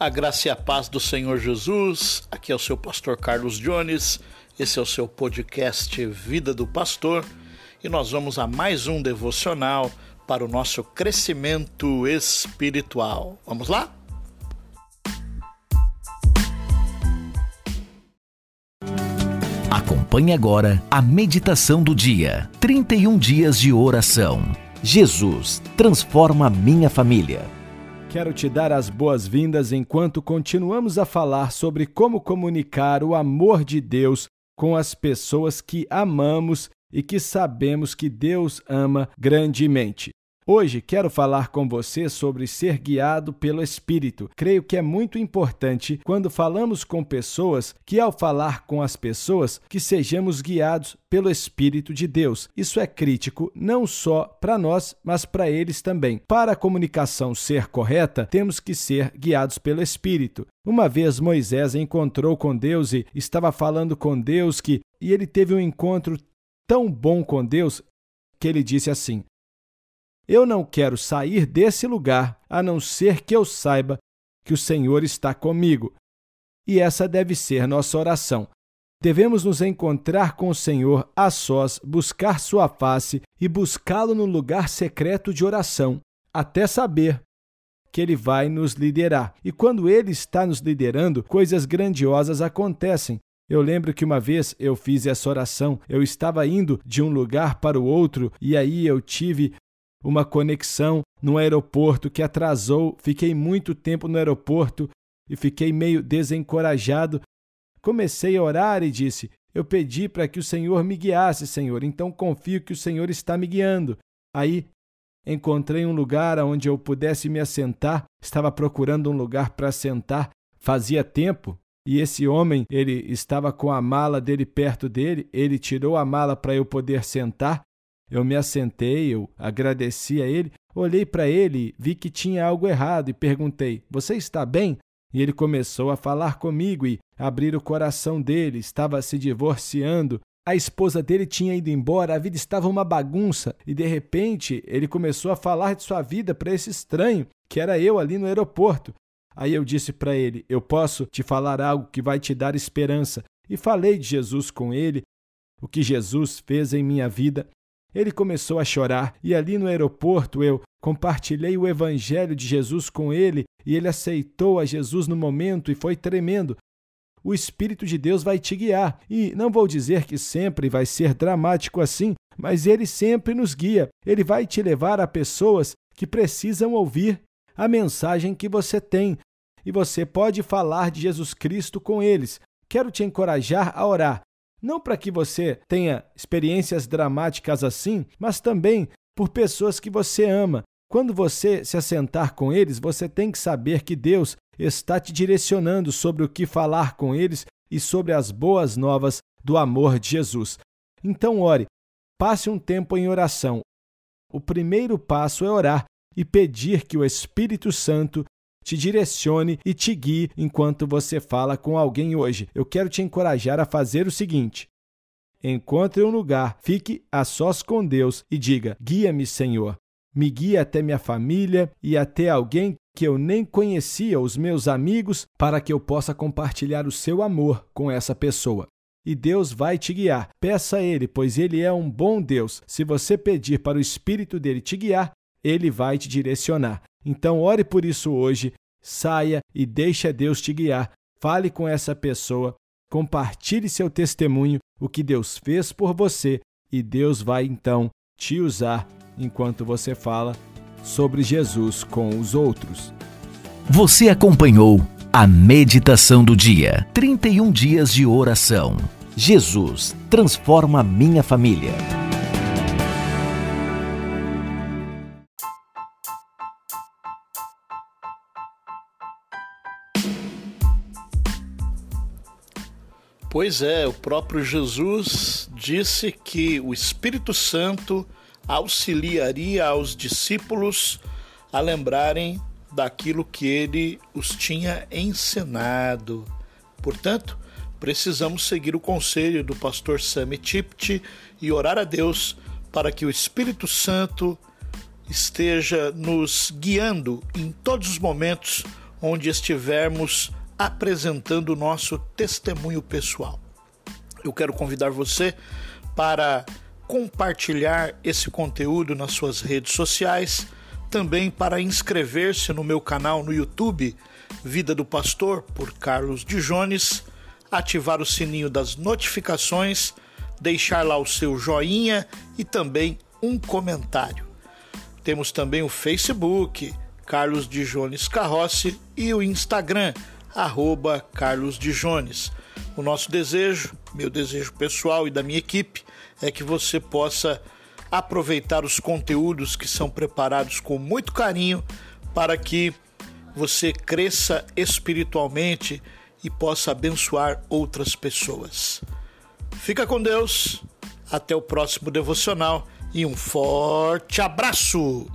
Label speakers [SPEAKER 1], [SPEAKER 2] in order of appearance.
[SPEAKER 1] A graça e a paz do Senhor Jesus. Aqui é o seu pastor Carlos Jones. Esse é o seu podcast Vida do Pastor e nós vamos a mais um devocional para o nosso crescimento espiritual. Vamos lá?
[SPEAKER 2] Acompanhe agora a meditação do dia. 31 dias de oração. Jesus transforma minha família.
[SPEAKER 3] Quero te dar as boas-vindas enquanto continuamos a falar sobre como comunicar o amor de Deus com as pessoas que amamos e que sabemos que Deus ama grandemente. Hoje quero falar com você sobre ser guiado pelo Espírito. Creio que é muito importante quando falamos com pessoas que, ao falar com as pessoas, que sejamos guiados pelo Espírito de Deus. Isso é crítico não só para nós, mas para eles também. Para a comunicação ser correta, temos que ser guiados pelo Espírito. Uma vez Moisés encontrou com Deus e estava falando com Deus que e ele teve um encontro tão bom com Deus que ele disse assim: eu não quero sair desse lugar a não ser que eu saiba que o Senhor está comigo. E essa deve ser nossa oração. Devemos nos encontrar com o Senhor a sós, buscar sua face e buscá-lo no lugar secreto de oração, até saber que ele vai nos liderar. E quando ele está nos liderando, coisas grandiosas acontecem. Eu lembro que uma vez eu fiz essa oração, eu estava indo de um lugar para o outro e aí eu tive uma conexão no aeroporto que atrasou. Fiquei muito tempo no aeroporto e fiquei meio desencorajado. Comecei a orar e disse: Eu pedi para que o Senhor me guiasse, Senhor, então confio que o Senhor está me guiando. Aí encontrei um lugar onde eu pudesse me assentar, estava procurando um lugar para sentar, fazia tempo. E esse homem, ele estava com a mala dele perto dele, ele tirou a mala para eu poder sentar eu me assentei, eu agradeci a ele, olhei para ele, vi que tinha algo errado e perguntei: Você está bem? E ele começou a falar comigo e abrir o coração dele, estava se divorciando. A esposa dele tinha ido embora, a vida estava uma bagunça e de repente ele começou a falar de sua vida para esse estranho, que era eu ali no aeroporto. Aí eu disse para ele: Eu posso te falar algo que vai te dar esperança. E falei de Jesus com ele, o que Jesus fez em minha vida. Ele começou a chorar e ali no aeroporto eu compartilhei o evangelho de Jesus com ele e ele aceitou a Jesus no momento e foi tremendo. O Espírito de Deus vai te guiar e não vou dizer que sempre vai ser dramático assim, mas ele sempre nos guia. Ele vai te levar a pessoas que precisam ouvir a mensagem que você tem e você pode falar de Jesus Cristo com eles. Quero te encorajar a orar. Não para que você tenha experiências dramáticas assim, mas também por pessoas que você ama. Quando você se assentar com eles, você tem que saber que Deus está te direcionando sobre o que falar com eles e sobre as boas novas do amor de Jesus. Então, ore, passe um tempo em oração. O primeiro passo é orar e pedir que o Espírito Santo te direcione e te guie enquanto você fala com alguém hoje. Eu quero te encorajar a fazer o seguinte: encontre um lugar, fique a sós com Deus e diga: Guia-me, Senhor. Me guia até minha família e até alguém que eu nem conhecia, os meus amigos, para que eu possa compartilhar o seu amor com essa pessoa. E Deus vai te guiar. Peça a Ele, pois Ele é um bom Deus. Se você pedir para o Espírito dele te guiar, ele vai te direcionar. Então, ore por isso hoje, saia e deixe Deus te guiar. Fale com essa pessoa, compartilhe seu testemunho, o que Deus fez por você, e Deus vai então te usar enquanto você fala sobre Jesus com os outros.
[SPEAKER 2] Você acompanhou a meditação do dia 31 dias de oração. Jesus transforma minha família.
[SPEAKER 1] Pois é, o próprio Jesus disse que o Espírito Santo auxiliaria aos discípulos a lembrarem daquilo que ele os tinha ensinado. Portanto, precisamos seguir o conselho do pastor Sammy Tipti e orar a Deus para que o Espírito Santo esteja nos guiando em todos os momentos onde estivermos apresentando o nosso testemunho pessoal. Eu quero convidar você para compartilhar esse conteúdo nas suas redes sociais, também para inscrever-se no meu canal no YouTube, Vida do Pastor, por Carlos Dijones, ativar o sininho das notificações, deixar lá o seu joinha e também um comentário. Temos também o Facebook, Carlos Dijones Carrossi, e o Instagram, arroba Carlos Dijones. O nosso desejo, meu desejo pessoal e da minha equipe, é que você possa aproveitar os conteúdos que são preparados com muito carinho para que você cresça espiritualmente e possa abençoar outras pessoas. Fica com Deus, até o próximo devocional e um forte abraço!